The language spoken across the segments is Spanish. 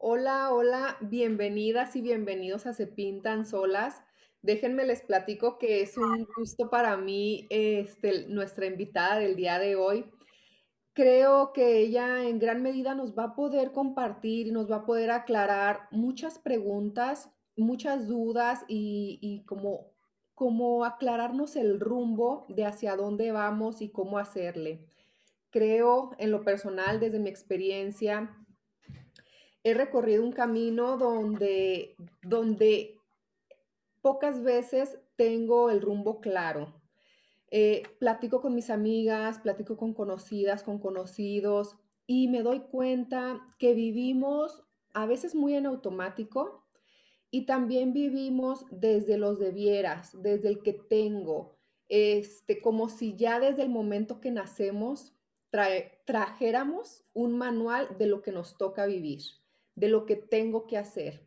Hola, hola, bienvenidas y bienvenidos a Se Pintan Solas. Déjenme les platico que es un gusto para mí este, nuestra invitada del día de hoy. Creo que ella en gran medida nos va a poder compartir y nos va a poder aclarar muchas preguntas, muchas dudas y, y como, como aclararnos el rumbo de hacia dónde vamos y cómo hacerle. Creo en lo personal, desde mi experiencia, he recorrido un camino donde, donde pocas veces tengo el rumbo claro. Eh, platico con mis amigas, platico con conocidas, con conocidos y me doy cuenta que vivimos a veces muy en automático y también vivimos desde los debieras, desde el que tengo, este, como si ya desde el momento que nacemos trajéramos un manual de lo que nos toca vivir de lo que tengo que hacer.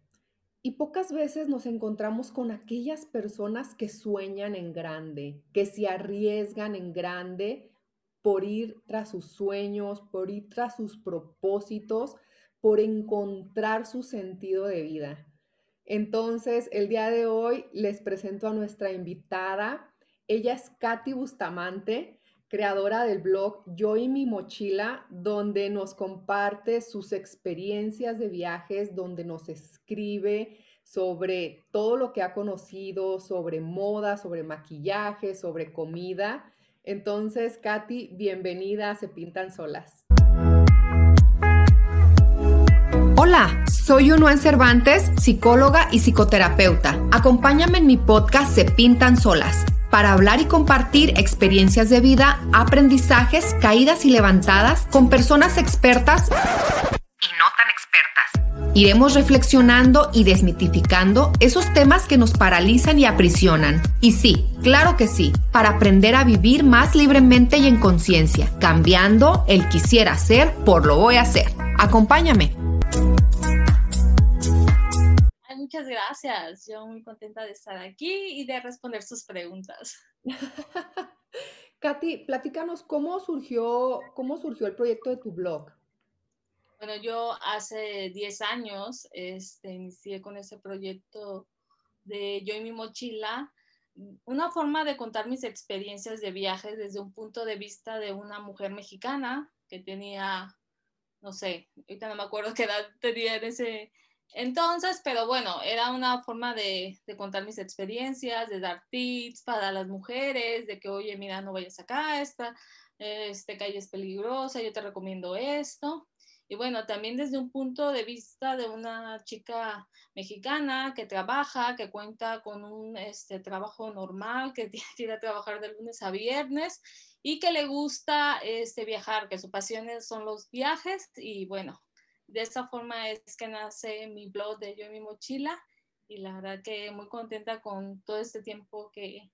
Y pocas veces nos encontramos con aquellas personas que sueñan en grande, que se arriesgan en grande por ir tras sus sueños, por ir tras sus propósitos, por encontrar su sentido de vida. Entonces, el día de hoy les presento a nuestra invitada. Ella es Katy Bustamante creadora del blog Yo y mi mochila, donde nos comparte sus experiencias de viajes, donde nos escribe sobre todo lo que ha conocido, sobre moda, sobre maquillaje, sobre comida. Entonces, Katy, bienvenida a Se Pintan Solas. Hola, soy Unuan Cervantes, psicóloga y psicoterapeuta. Acompáñame en mi podcast Se Pintan Solas para hablar y compartir experiencias de vida, aprendizajes, caídas y levantadas con personas expertas y no tan expertas. Iremos reflexionando y desmitificando esos temas que nos paralizan y aprisionan. Y sí, claro que sí, para aprender a vivir más libremente y en conciencia, cambiando el quisiera ser por lo voy a hacer. Acompáñame muchas gracias. Yo muy contenta de estar aquí y de responder sus preguntas. Katy, platícanos cómo surgió, cómo surgió el proyecto de tu blog. Bueno, yo hace 10 años este, inicié con ese proyecto de Yo y mi mochila, una forma de contar mis experiencias de viajes desde un punto de vista de una mujer mexicana que tenía, no sé, ahorita no me acuerdo qué edad tenía en ese, entonces, pero bueno, era una forma de, contar mis experiencias, de dar tips para las mujeres, de que, oye, mira, no vayas acá, esta, este calle es peligrosa, yo te recomiendo esto. Y bueno, también desde un punto de vista de una chica mexicana que trabaja, que cuenta con un este, trabajo normal, que tiene que a trabajar de lunes a viernes y que le gusta este, viajar, que su pasión son los viajes y bueno, de esta forma es que nace mi blog de Yo y mi mochila y la verdad que muy contenta con todo este tiempo que,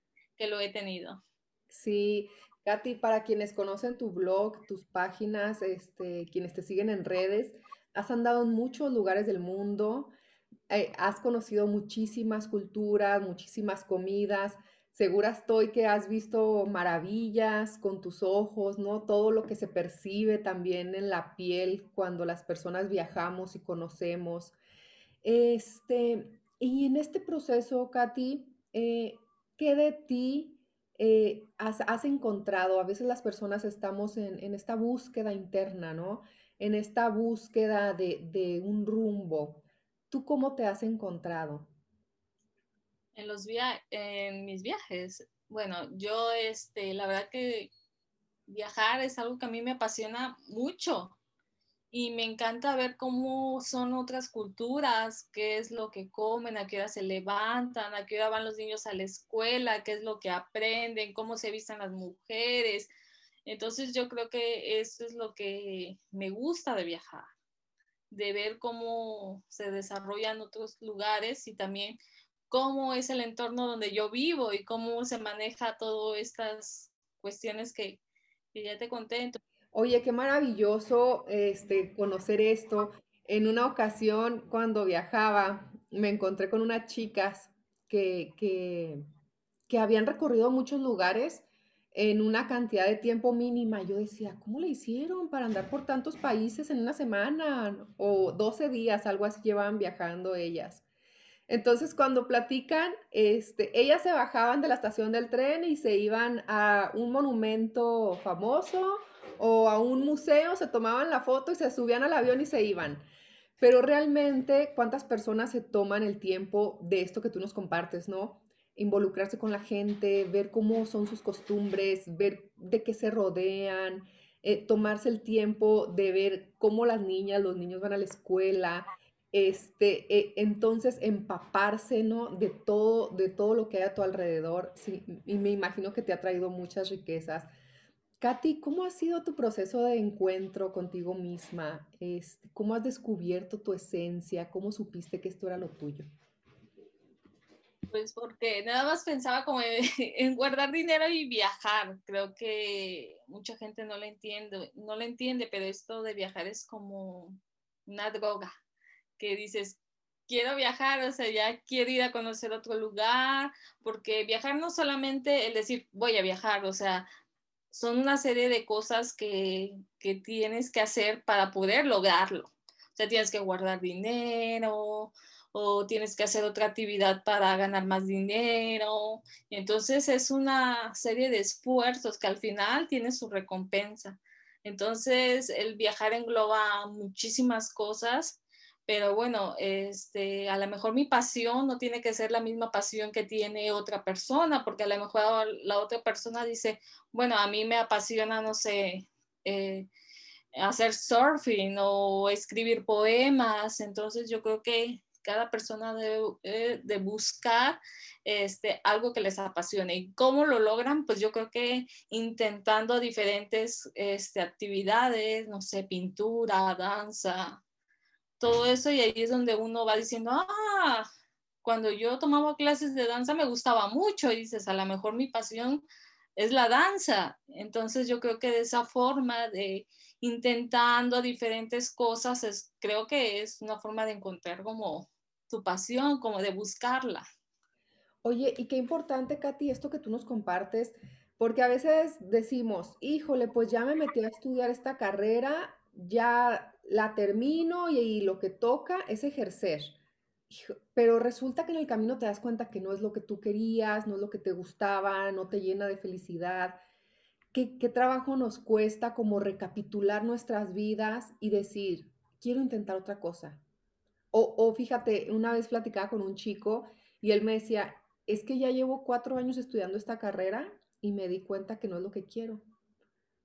lo he tenido. Sí, Katy, para quienes conocen tu blog, tus páginas, este, quienes te siguen en redes, has andado en muchos lugares del mundo, eh, has conocido muchísimas culturas, muchísimas comidas, Segura estoy que has visto maravillas con tus ojos, ¿no? Todo lo que se percibe también en la piel cuando las personas viajamos y conocemos. Este, y en este proceso, Katy, eh, ¿qué de ti eh, has, encontrado? A veces las personas estamos en, esta búsqueda interna, ¿no? En esta búsqueda de, de un rumbo. ¿Tú cómo te has encontrado? En, los via en mis viajes. Bueno, yo, este, la verdad que viajar es algo que a mí me apasiona mucho y me encanta ver cómo son otras culturas, qué es lo que comen, a qué hora se levantan, a qué hora van los niños a la escuela, qué es lo que aprenden, cómo se visten las mujeres. Entonces yo creo que eso es lo que me gusta de viajar, de ver cómo se desarrollan otros lugares y también cómo es el entorno donde yo vivo y cómo se maneja todas estas cuestiones que, ya te conté. Oye, qué maravilloso este, conocer esto. En una ocasión, cuando viajaba, me encontré con unas chicas que, que, que habían recorrido muchos lugares en una cantidad de tiempo mínima. Yo decía, ¿cómo le hicieron para andar por tantos países en una semana? O 12 días, algo así llevaban viajando ellas. Entonces, cuando platican, este, ellas se bajaban de la estación del tren y se iban a un monumento famoso o a un museo, se tomaban la foto y se subían al avión y se iban. Pero realmente, ¿cuántas personas se toman el tiempo de esto que tú nos compartes, no? involucrarse con la gente, ver cómo son sus costumbres, ver de qué se rodean, eh, tomarse el tiempo de ver cómo las niñas, los niños van a la escuela, este, eh, entonces empaparse, ¿no? De todo, de todo lo que hay a tu alrededor, sí, y me imagino que te ha traído muchas riquezas. Katy, ¿cómo ha sido tu proceso de encuentro contigo misma? Este, ¿Cómo has descubierto tu esencia? ¿Cómo supiste que esto era lo tuyo? Pues porque nada más pensaba como en guardar dinero y viajar. Creo que mucha gente no lo entiende, no lo entiende, pero esto de viajar es como una droga, que dices, quiero viajar, o sea, ya quiero ir a conocer otro lugar, porque viajar no solamente el decir, voy a viajar, o sea, son una serie de cosas que, que tienes que hacer para poder lograrlo. O sea, tienes que guardar dinero, o tienes que hacer otra actividad para ganar más dinero. Entonces es una serie de esfuerzos que al final tiene su recompensa. Entonces el viajar engloba muchísimas cosas, pero bueno, este, a lo mejor mi pasión no tiene que ser la misma pasión que tiene otra persona, porque a lo mejor la otra persona dice, bueno, a mí me apasiona, no sé, eh, hacer surfing o escribir poemas, entonces yo creo que cada persona debe eh, de buscar este, algo que les apasione. ¿Y cómo lo logran? Pues yo creo que intentando diferentes este, actividades, no sé, pintura, danza, todo eso, y ahí es donde uno va diciendo, ah, cuando yo tomaba clases de danza me gustaba mucho, y dices, a lo mejor mi pasión es la danza. Entonces yo creo que de esa forma de intentando diferentes cosas, es, creo que es una forma de encontrar como tu pasión, como de buscarla. Oye, y qué importante, Katy, esto que tú nos compartes, porque a veces decimos, híjole, pues ya me metí a estudiar esta carrera, ya la termino y, lo que toca es ejercer. Pero resulta que en el camino te das cuenta que no es lo que tú querías, no es lo que te gustaba, no te llena de felicidad. ¿Qué, trabajo nos cuesta como recapitular nuestras vidas y decir, quiero intentar otra cosa, o, fíjate, una vez platicaba con un chico y él me decía, es que ya llevo cuatro años estudiando esta carrera y me di cuenta que no es lo que quiero,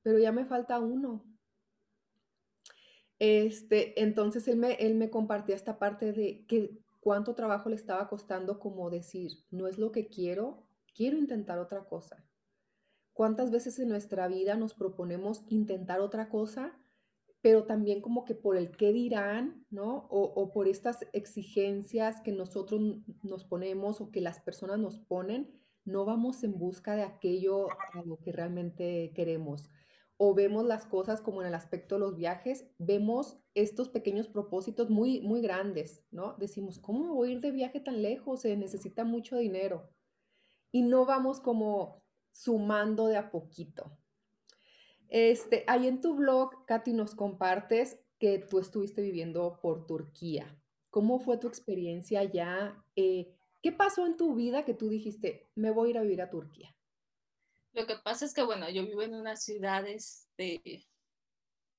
pero ya me falta uno. Este, entonces él me, él me compartía esta parte de que cuánto trabajo le estaba costando como decir, no es lo que quiero, quiero intentar otra cosa. ¿Cuántas veces en nuestra vida nos proponemos intentar otra cosa pero también como que por el qué dirán, ¿no? O, por estas exigencias que nosotros nos ponemos o que las personas nos ponen, no vamos en busca de aquello a lo que realmente queremos. O vemos las cosas como en el aspecto de los viajes, vemos estos pequeños propósitos muy, muy grandes, ¿no? Decimos, ¿cómo voy a ir de viaje tan lejos? Se necesita mucho dinero. Y no vamos como sumando de a poquito, este, ahí en tu blog, Katy, nos compartes que tú estuviste viviendo por Turquía. ¿Cómo fue tu experiencia allá? Eh, ¿Qué pasó en tu vida que tú dijiste, me voy a ir a vivir a Turquía? Lo que pasa es que, bueno, yo vivo en una ciudad este,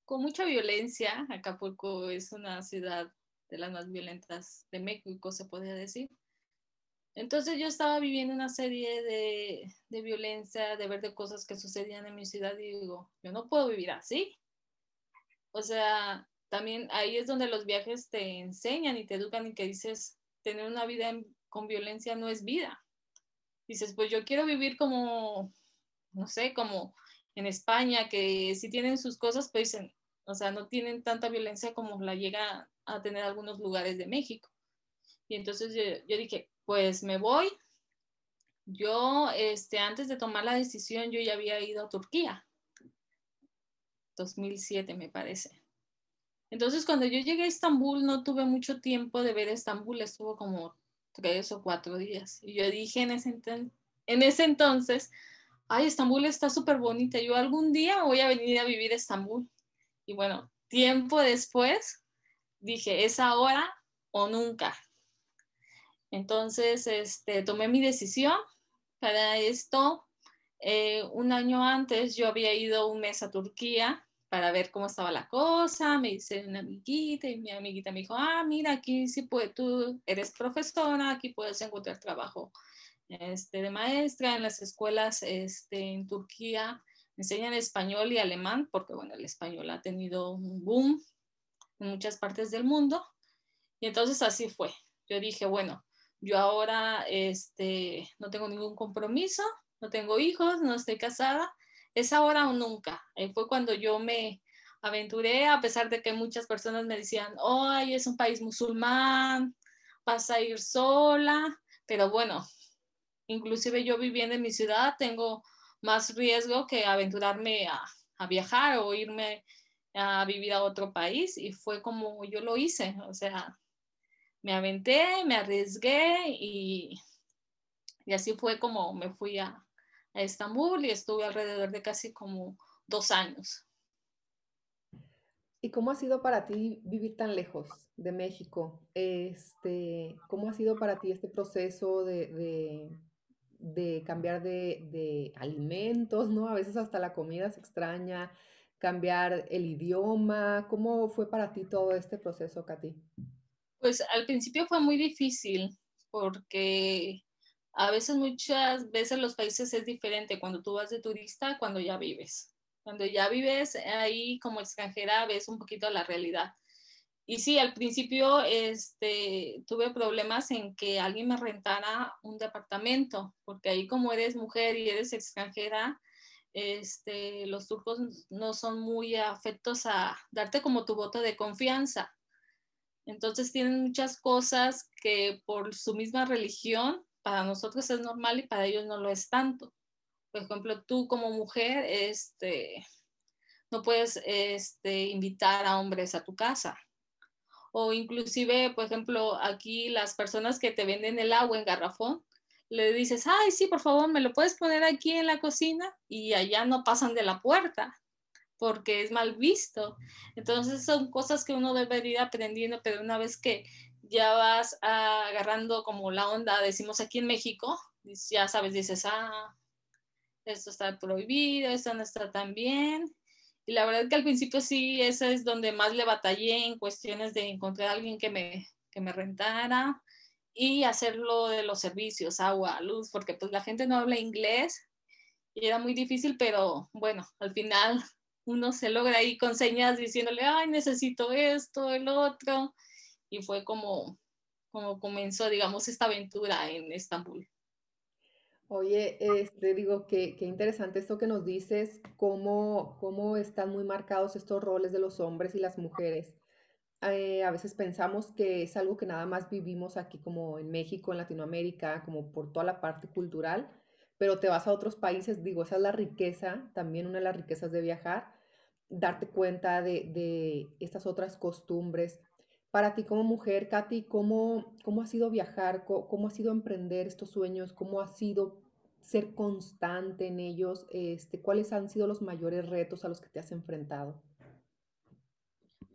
con mucha violencia. Acapulco es una ciudad de las más violentas de México, se podría decir. Entonces yo estaba viviendo una serie de, violencia, de ver de cosas que sucedían en mi ciudad y digo, yo no puedo vivir así. O sea, también ahí es donde los viajes te enseñan y te educan y que dices, tener una vida con violencia no es vida. Dices, pues yo quiero vivir como, no sé, como en España, que sí tienen sus cosas, pero dicen, o sea, no tienen tanta violencia como la llega a tener algunos lugares de México. Y entonces yo, yo dije, pues me voy. Yo, este, antes de tomar la decisión, yo ya había ido a Turquía. 2007 me parece. Entonces, cuando yo llegué a Estambul, no tuve mucho tiempo de ver Estambul, estuvo como tres o cuatro días. Y yo dije en ese, en ese entonces, ay, Estambul está súper bonita, yo algún día voy a venir a vivir a Estambul. Y bueno, tiempo después dije, es ahora o nunca. Entonces, este, tomé mi decisión para esto. Eh, un año antes yo había ido un mes a Turquía para ver cómo estaba la cosa, me hice una amiguita y mi amiguita me dijo, ah, mira, aquí sí puedes, tú eres profesora, aquí puedes encontrar trabajo este, de maestra en las escuelas este, en Turquía, enseñan español y alemán, porque bueno, el español ha tenido un boom en muchas partes del mundo. Y entonces así fue. Yo dije, bueno, yo ahora este, no tengo ningún compromiso, no tengo hijos, no estoy casada, es ahora o nunca. Y fue cuando yo me aventuré, a pesar de que muchas personas me decían, ay, es un país musulmán, vas a ir sola, pero bueno, inclusive yo viviendo en mi ciudad tengo más riesgo que aventurarme a, viajar o irme a vivir a otro país y fue como yo lo hice, o sea, me aventé, me arriesgué y, y así fue como me fui a, Estambul y estuve alrededor de casi como dos años. ¿Y cómo ha sido para ti vivir tan lejos de México? Este, ¿Cómo ha sido para ti este proceso de, de cambiar de, de, alimentos, ¿no? A veces hasta la comida se extraña, cambiar el idioma. ¿Cómo fue para ti todo este proceso, Katy? Pues al principio fue muy difícil porque a veces, muchas veces los países es diferente cuando tú vas de turista, cuando ya vives. Cuando ya vives ahí como extranjera, ves un poquito la realidad. Y sí, al principio este, tuve problemas en que alguien me rentara un departamento, porque ahí como eres mujer y eres extranjera, este, los turcos no son muy afectos a darte como tu voto de confianza. Entonces tienen muchas cosas que por su misma religión para nosotros es normal y para ellos no lo es tanto. Por ejemplo, tú como mujer este, no puedes este, invitar a hombres a tu casa. O inclusive, por ejemplo, aquí las personas que te venden el agua en garrafón, le dices, ay, sí, por favor, me lo puedes poner aquí en la cocina y allá no pasan de la puerta porque es mal visto. Entonces son cosas que uno debe ir aprendiendo, pero una vez que ya vas agarrando como la onda, decimos aquí en México, ya sabes, dices, ah, esto está prohibido, esto no está tan bien. Y la verdad que al principio sí, esa es donde más le batallé en cuestiones de encontrar a alguien que me, que me rentara y hacerlo de los servicios, agua, luz, porque pues la gente no habla inglés y era muy difícil, pero bueno, al final uno se logra ahí con señas diciéndole, ay, necesito esto, el otro, y fue como, como comenzó, digamos, esta aventura en Estambul. Oye, este, digo, qué, qué interesante esto que nos dices, cómo, cómo están muy marcados estos roles de los hombres y las mujeres. Eh, a veces pensamos que es algo que nada más vivimos aquí como en México, en Latinoamérica, como por toda la parte cultural, pero te vas a otros países, digo, esa es la riqueza, también una de las riquezas de viajar, darte cuenta de, de estas otras costumbres. Para ti como mujer, Katy, ¿cómo, cómo ha sido viajar? ¿Cómo, ¿Cómo, ha sido emprender estos sueños? ¿Cómo ha sido ser constante en ellos? Este, ¿Cuáles han sido los mayores retos a los que te has enfrentado?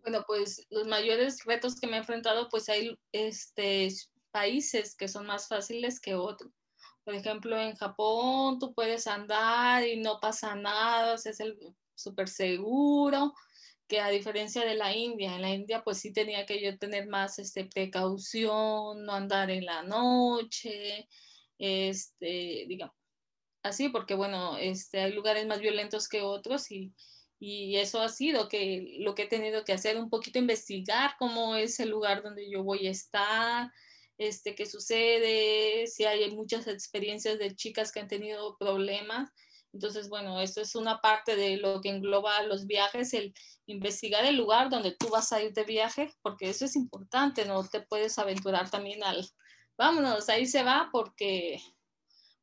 Bueno, pues los mayores retos que me he enfrentado, pues hay este, países que son más fáciles que otros. Por ejemplo, en Japón tú puedes andar y no pasa nada, es el súper seguro, que a diferencia de la India, en la India pues sí tenía que yo tener más este, precaución, no andar en la noche, este, digamos, así, porque bueno, este, hay lugares más violentos que otros y, y eso ha sido que lo que he tenido que hacer, un poquito investigar cómo es el lugar donde yo voy a estar, este, qué sucede, si hay muchas experiencias de chicas que han tenido problemas. Entonces, bueno, esto es una parte de lo que engloba los viajes, el investigar el lugar donde tú vas a ir de viaje, porque eso es importante, no te puedes aventurar también al, vámonos, ahí se va, porque,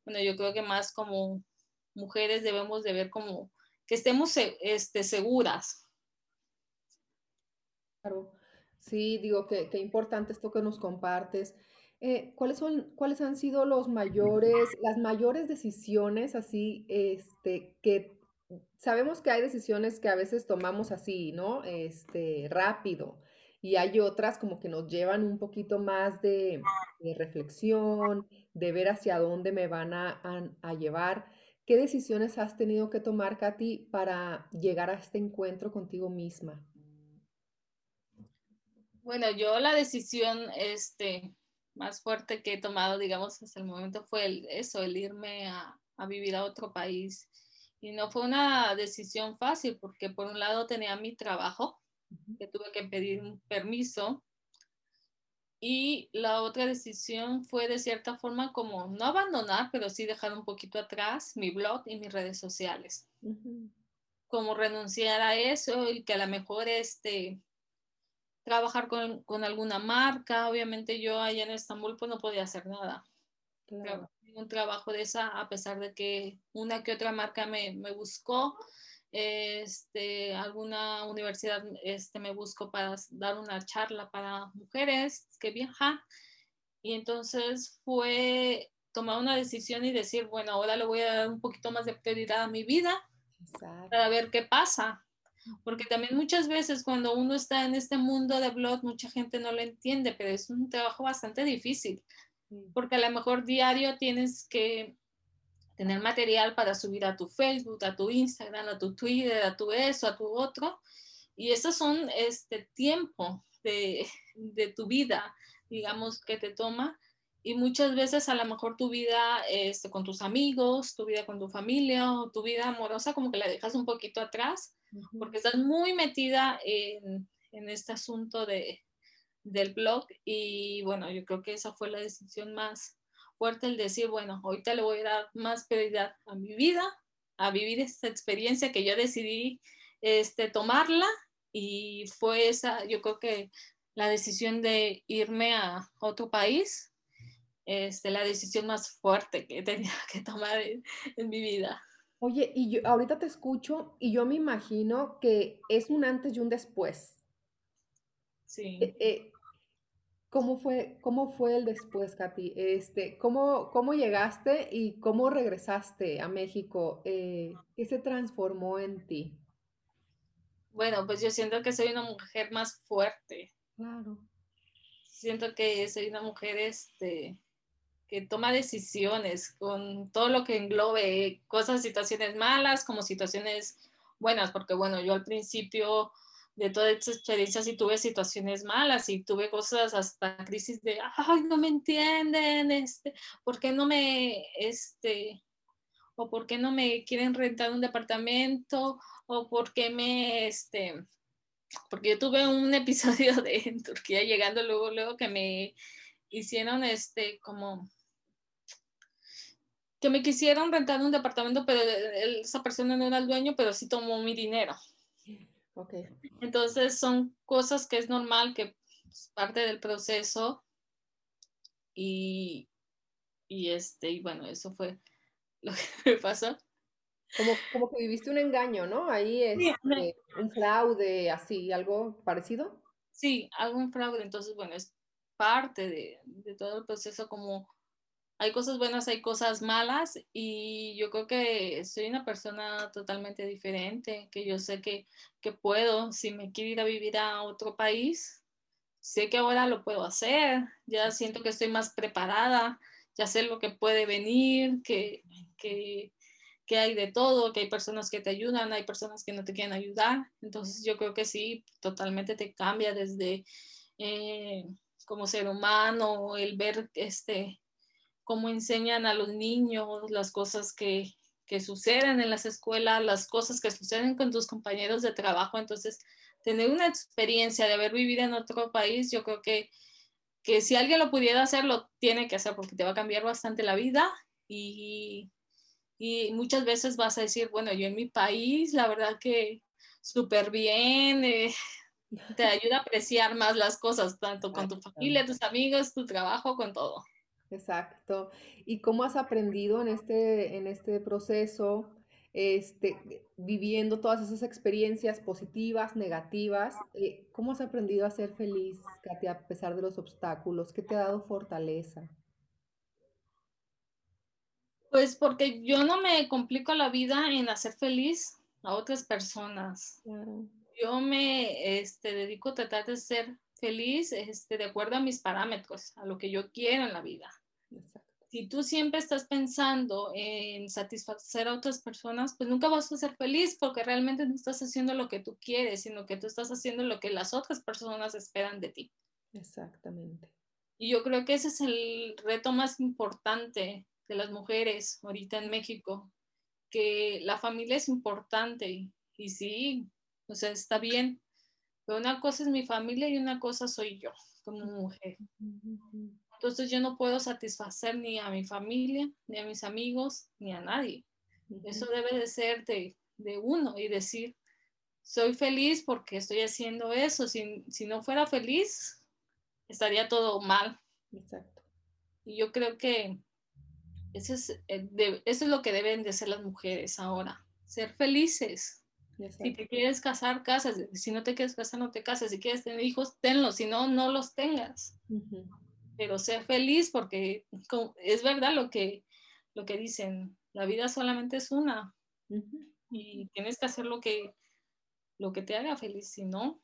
bueno, yo creo que más como mujeres debemos de ver como que estemos este, seguras. Claro. Sí, digo que, que importante esto que nos compartes. Eh, ¿cuáles son, cuáles han sido los mayores, las mayores decisiones así, este, que sabemos que hay decisiones que a veces tomamos así, ¿no? Este, rápido, y hay otras como que nos llevan un poquito más de, reflexión, de ver hacia dónde me van a, llevar. ¿Qué decisiones has tenido que tomar, Katy, para llegar a este encuentro contigo misma? Bueno, yo la decisión este, más fuerte que he tomado, digamos, hasta el momento fue eso, el irme a, vivir a otro país. Y no fue una decisión fácil porque por un lado tenía mi trabajo, que tuve que pedir un permiso, y la otra decisión fue de cierta forma como no abandonar, pero sí dejar un poquito atrás mi blog y mis redes sociales, ujú, como renunciar a eso y que a lo mejor este trabajar con, con, alguna marca. Obviamente yo allá en Estambul pues no podía hacer nada. Claro. Un trabajo de esa, a pesar de que una que otra marca me, me buscó, este, alguna universidad este, me buscó para dar una charla para mujeres que viajan. Y entonces fue tomar una decisión y decir, bueno, ahora le voy a dar un poquito más de prioridad a mi vida Exacto. para ver qué pasa porque también muchas veces cuando uno está en este mundo de blog, mucha gente no lo entiende, pero es un trabajo bastante difícil, porque a lo mejor diario tienes que tener material para subir a tu Facebook, a tu Instagram, a tu Twitter, a tu eso, a tu otro, y esos son este tiempo de, de tu vida, digamos, que te toma, y muchas veces a lo mejor tu vida este, con tus amigos, tu vida con tu familia o tu vida amorosa como que la dejas un poquito atrás porque estás muy metida en, en este asunto de, del blog. Y bueno, yo creo que esa fue la decisión más fuerte, el decir, bueno, ahorita le voy a dar más prioridad a mi vida, a vivir esta experiencia que yo decidí este, tomarla y fue esa, yo creo que la decisión de irme a otro país, este, la decisión más fuerte que tenía que tomar en, en mi vida. Oye, y yo ahorita te escucho y yo me imagino que es un antes y un después. Sí. Eh, eh, ¿cómo fue, cómo fue el después, Katy? Este, ¿cómo, cómo llegaste y cómo regresaste a México? Eh, ¿qué se transformó en ti? Bueno, pues yo siento que soy una mujer más fuerte. Claro. Siento que soy una mujer este, que toma decisiones con todo lo que englobe cosas, situaciones malas como situaciones buenas, porque bueno, yo al principio de toda esta experiencia sí tuve situaciones malas y tuve cosas hasta crisis de, ay, no me entienden, este, ¿por qué no me, este, o por qué no me quieren rentar un departamento, o por qué me, este, porque yo tuve un episodio de en Turquía llegando luego, luego que me hicieron, este, como que me quisieron rentar un departamento, pero esa persona no era el dueño, pero sí tomó mi dinero. Okay. Entonces son cosas que es normal, que es parte del proceso y, y este, y bueno, eso fue lo que me pasó. Como, como que viviste un engaño, ¿no? Ahí es Sí, este, un fraude, así, algo parecido. sí, un fraude, entonces bueno, es parte de, de todo el proceso como hay cosas buenas, hay cosas malas y yo creo que soy una persona totalmente diferente, que yo sé que, que puedo, si me quiero ir a vivir a otro país, sé que ahora lo puedo hacer, ya siento que estoy más preparada, ya sé lo que puede venir, que, que, que hay de todo, que hay personas que te ayudan, hay personas que no te quieren ayudar, entonces yo creo que sí, totalmente te cambia desde eh, como ser humano, el ver este cómo enseñan a los niños las cosas que, que, suceden en las escuelas, las cosas que suceden con tus compañeros de trabajo. Entonces, tener una experiencia de haber vivido en otro país, yo creo que, que si alguien lo pudiera hacer, lo tiene que hacer porque te va a cambiar bastante la vida y, y muchas veces vas a decir, bueno, yo en mi país, la verdad que súper bien, eh, te ayuda a apreciar más las cosas, tanto con tu familia, tus amigos, tu trabajo, con todo. Exacto. ¿Y cómo has aprendido en este, en este proceso este, viviendo todas esas experiencias positivas, negativas. Eh, ¿Cómo has aprendido a ser feliz, Katia, a pesar de los obstáculos? ¿Qué te ha dado fortaleza? Pues porque yo no me complico la vida en hacer feliz a otras personas. Yo me este, dedico a tratar de ser feliz este, de acuerdo a mis parámetros, a lo que yo quiero en la vida. Si tú siempre estás pensando en satisfacer a otras personas, pues nunca vas a ser feliz porque realmente no estás haciendo lo que tú quieres, sino que tú estás haciendo lo que las otras personas esperan de ti. Exactamente. Y yo creo que ese es el reto más importante de las mujeres ahorita en México, que la familia es importante y sí, o sea, está bien, pero una cosa es mi familia y una cosa soy yo como mujer. Entonces yo no puedo satisfacer ni a mi familia, ni a mis amigos, ni a nadie. Eso debe de ser de, uno y decir, soy feliz porque estoy haciendo eso. Si, si no fuera feliz, estaría todo mal. Exacto. Y yo creo que eso es, eh, eso es lo que deben de ser las mujeres ahora, ser felices. Si te quieres casar, casas. Si no te quieres casar, no te casas. Si quieres tener hijos, tenlos. Si no, no los tengas. Pero ser feliz porque es verdad lo que, lo que dicen. La vida solamente es una. Y tienes que hacer lo que, lo que te haga feliz. Si no,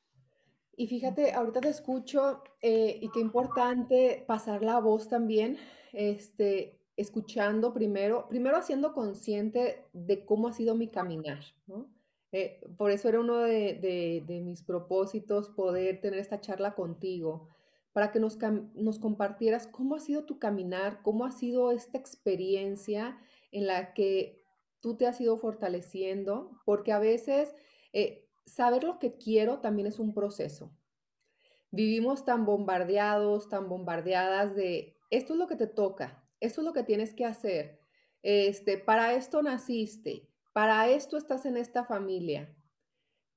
y fíjate, ahorita te escucho eh, y qué importante pasar la voz también, este, escuchando primero, primero haciendo consciente de cómo ha sido mi caminar, ¿no? Eh, por eso era uno de, mis propósitos poder tener esta charla contigo, para que nos, compartieras cómo ha sido tu caminar, cómo ha sido esta experiencia en la que tú te has ido fortaleciendo, porque a veces eh, saber lo que quiero también es un proceso. Vivimos tan bombardeados, tan bombardeadas de esto es lo que te toca, esto es lo que tienes que hacer, este, para esto naciste, para esto estás en esta familia,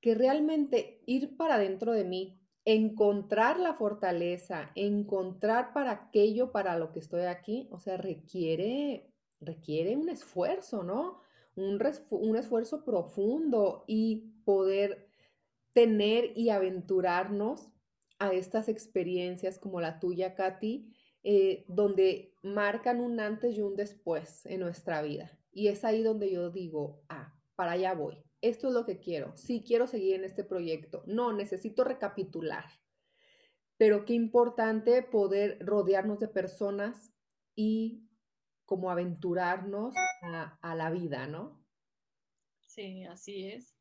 que realmente ir para dentro de mí, encontrar la fortaleza, encontrar para aquello para lo que estoy aquí, o sea, requiere, requiere un esfuerzo, ¿no? Un, un esfuerzo profundo y poder tener y aventurarnos a estas experiencias como la tuya, Katy, eh, donde marcan un antes y un después en nuestra vida. Y es ahí donde yo digo, ah, para allá voy. Esto es lo que quiero. Sí quiero seguir en este proyecto. No, necesito recapitular. Pero qué importante poder rodearnos de personas y como aventurarnos a, a la vida, ¿no? Sí, así es.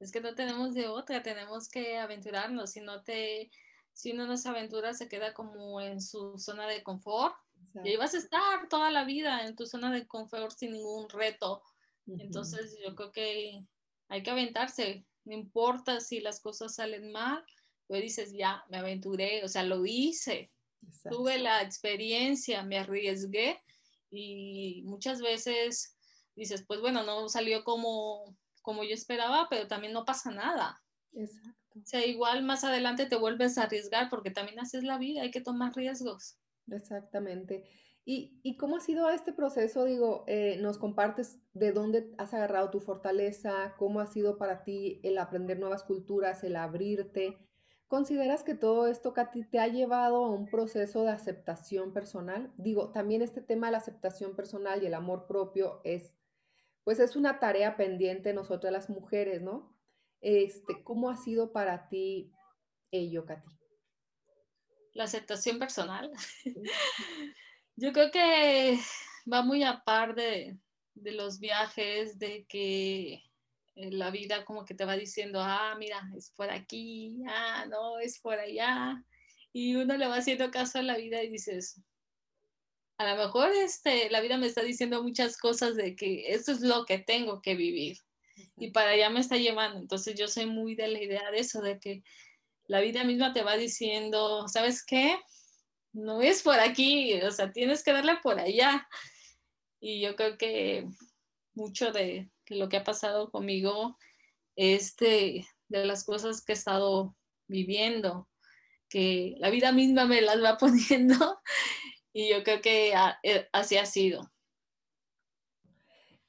Es que no tenemos de otra, tenemos que aventurarnos. Si no te, si uno no se aventura, se queda como en su zona de confort y ahí vas a estar toda la vida en tu zona de confort sin ningún reto. Entonces yo creo que hay que aventarse, no importa si las cosas salen mal, pues dices, ya, me aventuré, o sea, lo hice, tuve la experiencia, me arriesgué y muchas veces dices, pues bueno, no salió como, como yo esperaba, pero también no pasa nada. Exacto. O sea, igual más adelante te vuelves a arriesgar porque también haces la vida, hay que tomar riesgos. Exactamente. ¿Y, cómo ha sido este proceso? Digo, eh, nos compartes de dónde has agarrado tu fortaleza, cómo ha sido para ti el aprender nuevas culturas, el abrirte. ¿Consideras que todo esto, Katy, te ha llevado a un proceso de aceptación personal? Digo, también este tema de la aceptación personal y el amor propio es, pues es una tarea pendiente nosotras las mujeres, ¿no? Este, ¿Cómo ha sido para ti ello, Katy? La aceptación personal. Yo creo que va muy a par de, los viajes, de que eh, la vida como que te va diciendo, ah, mira, es por aquí, ah, no, es por allá. Y uno le va haciendo caso a la vida y dices, a lo mejor este, la vida me está diciendo muchas cosas de que esto es lo que tengo que vivir. Y para allá me está llevando. Entonces yo soy muy de la idea de eso, de que la vida misma te va diciendo, ¿sabes qué? No es por aquí, o sea, tienes que darle por allá. Y yo creo que mucho de, lo que ha pasado conmigo es de, las cosas que he estado viviendo, que la vida misma me las va poniendo y yo creo que eh, así ha sido.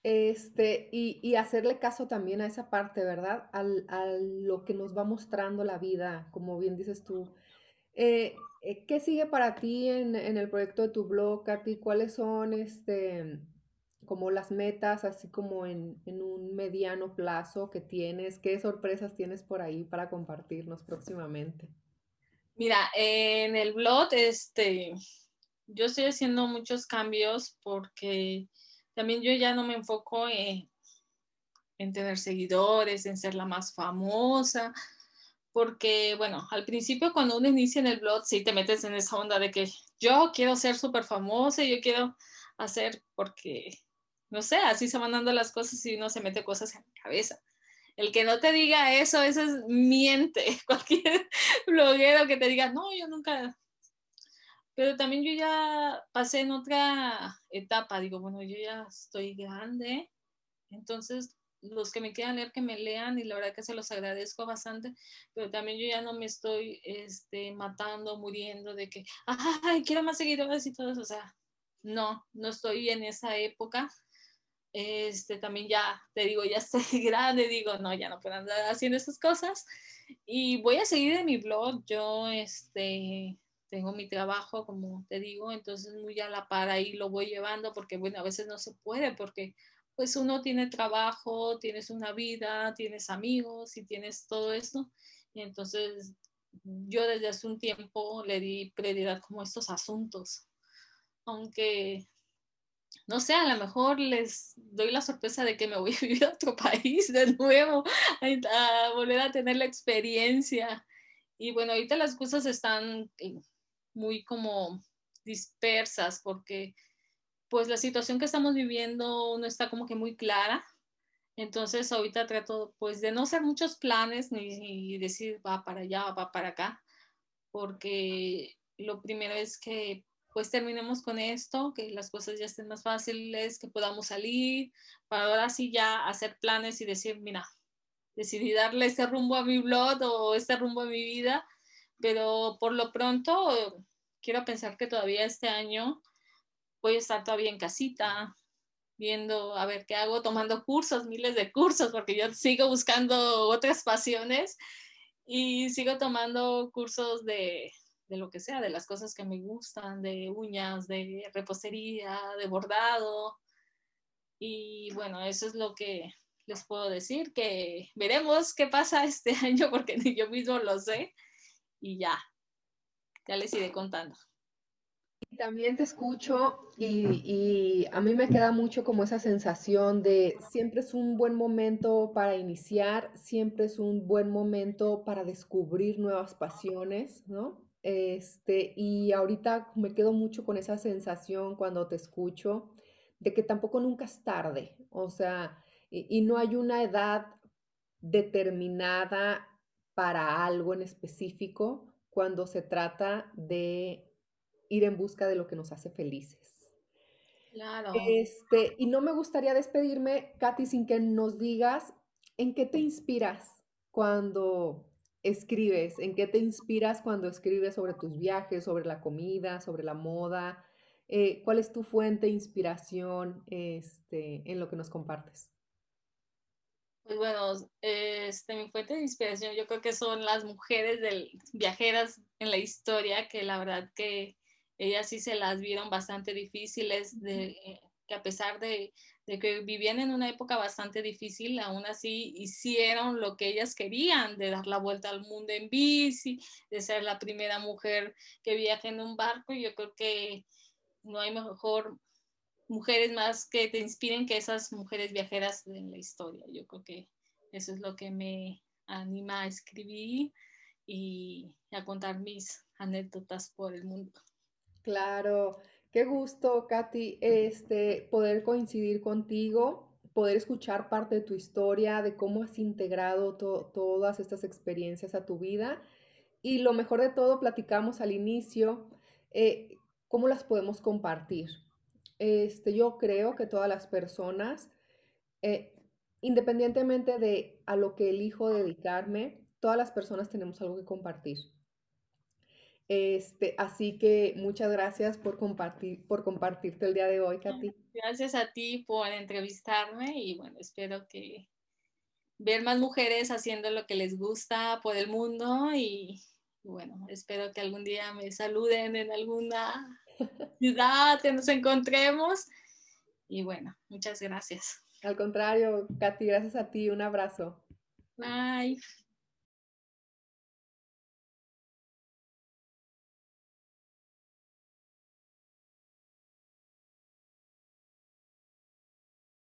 Este, y, y hacerle caso también a esa parte, ¿verdad? Al, a lo que nos va mostrando la vida, como bien dices tú. Eh, eh, ¿qué sigue para ti en, en el proyecto de tu blog, Katy? ¿Cuáles son, este, como las metas, así como en, en un mediano plazo que tienes? ¿Qué sorpresas tienes por ahí para compartirnos próximamente? Mira, en el blog, este, yo estoy haciendo muchos cambios porque también yo ya no me enfoco en, en tener seguidores, en ser la más famosa, porque, bueno, al principio cuando uno inicia en el blog, sí te metes en esa onda de que yo quiero ser súper famosa, yo quiero hacer porque, no sé, así se van dando las cosas y uno se mete cosas en la cabeza. El que no te diga eso, eso es miente. Cualquier bloguero que te diga, no, yo nunca. Pero también yo ya pasé en otra etapa, digo, bueno, yo ya estoy grande, entonces los que me quieran leer, que me lean y la verdad que se los agradezco bastante, pero también yo ya no me estoy este, matando, muriendo de que, ay, quiero más seguidores y todo eso, o sea, no, no estoy en esa época. Este, también ya, te digo, ya estoy grande, digo, no, ya no puedo andar haciendo esas cosas. Y voy a seguir en mi blog, yo, este, tengo mi trabajo, como te digo, entonces muy a la par ahí lo voy llevando porque, bueno, a veces no se puede porque pues uno tiene trabajo, tienes una vida, tienes amigos y tienes todo esto. Y entonces yo desde hace un tiempo le di prioridad como estos asuntos. Aunque, no sé, a lo mejor les doy la sorpresa de que me voy a vivir a otro país de nuevo, a, volver a tener la experiencia. Y bueno, ahorita las cosas están muy como dispersas porque pues la situación que estamos viviendo no está como que muy clara. Entonces ahorita trato pues de no hacer muchos planes ni, decir va para allá, va para acá, porque lo primero es que pues terminemos con esto, que las cosas ya estén más fáciles, que podamos salir, para ahora sí ya hacer planes y decir, mira, decidí darle este rumbo a mi blog o este rumbo a mi vida, pero por lo pronto quiero pensar que todavía este año voy a estar todavía en casita, viendo a ver qué hago, tomando cursos, miles de cursos, porque yo sigo buscando otras pasiones y sigo tomando cursos de, de lo que sea, de las cosas que me gustan, de uñas, de repostería, de bordado. Y bueno, eso es lo que les puedo decir, que veremos qué pasa este año porque ni yo mismo lo sé y ya, ya les iré contando. También te escucho y, a mí me queda mucho como esa sensación de siempre es un buen momento para iniciar, siempre es un buen momento para descubrir nuevas pasiones, ¿no? Este, y ahorita me quedo mucho con esa sensación cuando te escucho de que tampoco nunca es tarde, o sea, y no hay una edad determinada para algo en específico cuando se trata de ir en busca de lo que nos hace felices. Claro. Este, y no me gustaría despedirme, Katy, sin que nos digas en qué te inspiras cuando escribes, en qué te inspiras cuando escribes sobre tus viajes, sobre la comida, sobre la moda. Eh, ¿Cuál es tu fuente de inspiración este, en lo que nos compartes? Pues bueno, este, mi fuente de inspiración yo creo que son las mujeres del, viajeras en la historia, que la verdad que ellas sí se las vieron bastante difíciles, de, que a pesar de, que vivían en una época bastante difícil, aún así hicieron lo que ellas querían, de dar la vuelta al mundo en bici, de ser la primera mujer que viaja en un barco. Y yo creo que no hay mejor mujeres más que te inspiren que esas mujeres viajeras en la historia. Yo creo que eso es lo que me anima a escribir y a contar mis anécdotas por el mundo. Claro, qué gusto, Katy, este, poder coincidir contigo, poder escuchar parte de tu historia, de cómo has integrado todas estas experiencias a tu vida. Y lo mejor de todo, platicamos al inicio, eh, cómo las podemos compartir. Este, yo creo que todas las personas, eh, independientemente de a lo que elijo dedicarme, todas las personas tenemos algo que compartir. Este, así que muchas gracias por compartir, por compartirte el día de hoy, Katy. Gracias a ti por entrevistarme y bueno, espero que ver más mujeres haciendo lo que les gusta por el mundo y, bueno, espero que algún día me saluden en alguna ciudad, que nos encontremos y bueno, muchas gracias. Al contrario, Katy, gracias a ti, un abrazo. Bye.